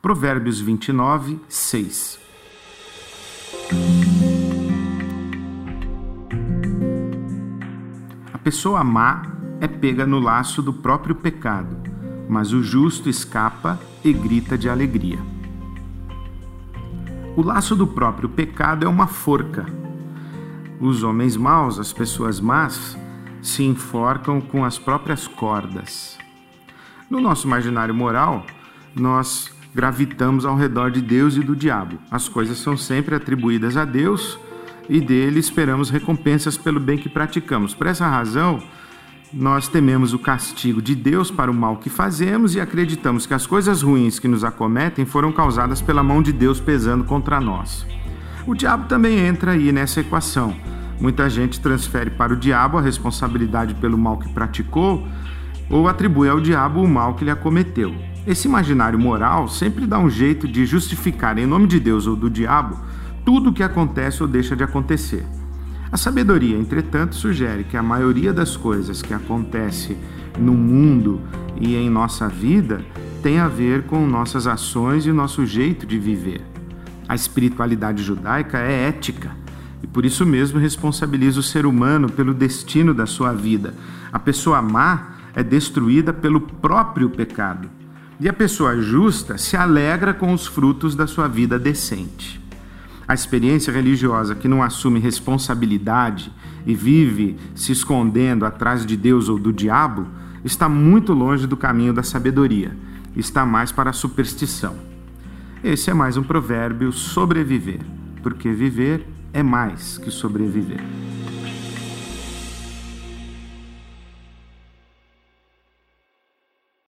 Provérbios 29, 6. A pessoa má é pega no laço do próprio pecado, mas o justo escapa e grita de alegria. O laço do próprio pecado é uma forca. Os homens maus, as pessoas más, se enforcam com as próprias cordas. No nosso imaginário moral, nós gravitamos ao redor de Deus e do diabo. As coisas são sempre atribuídas a Deus e dele esperamos recompensas pelo bem que praticamos. Por essa razão, nós tememos o castigo de Deus para o mal que fazemos e acreditamos que as coisas ruins que nos acometem foram causadas pela mão de Deus pesando contra nós. O diabo também entra aí nessa equação. Muita gente transfere para o diabo a responsabilidade pelo mal que praticou ou atribui ao diabo o mal que lhe acometeu. Esse imaginário moral sempre dá um jeito de justificar, em nome de Deus ou do diabo, tudo o que acontece ou deixa de acontecer. A sabedoria, entretanto, sugere que a maioria das coisas que acontece no mundo e em nossa vida tem a ver com nossas ações e nosso jeito de viver. A espiritualidade judaica é ética e por isso mesmo responsabiliza o ser humano pelo destino da sua vida. A pessoa má é destruída pelo próprio pecado e a pessoa justa se alegra com os frutos da sua vida decente. A experiência religiosa que não assume responsabilidade e vive se escondendo atrás de Deus ou do diabo está muito longe do caminho da sabedoria, está mais para a superstição. Esse é mais um provérbio sobreviver, porque viver é mais que sobreviver.